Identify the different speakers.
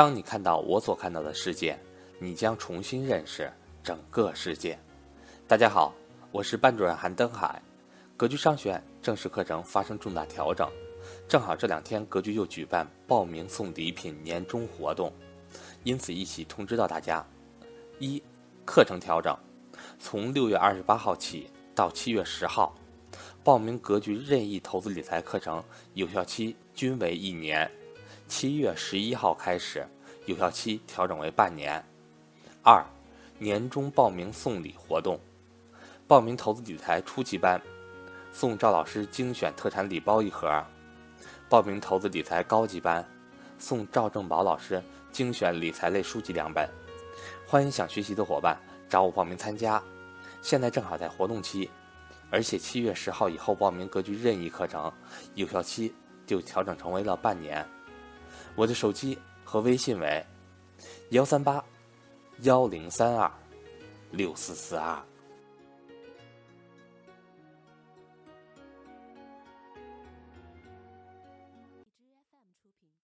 Speaker 1: 当你看到我所看到的世界，你将重新认识整个世界。大家好，我是班主任韩登海。格局商学院正式课程发生重大调整，正好这两天格局又举办报名送礼品年终活动，因此一起通知到大家：一、课程调整，从六月二十八号起到七月十号，报名格局任意投资理财课程有效期均为一年。七月十一号开始，有效期调整为半年。二，年终报名送礼活动，报名投资理财初级班，送赵老师精选特产礼包一盒；报名投资理财高级班，送赵正宝老师精选理财类书籍两本。欢迎想学习的伙伴找我报名参加，现在正好在活动期，而且七月十号以后报名格局任意课程，有效期就调整成为了半年。我的手机和微信为幺三八幺零三二六四四二。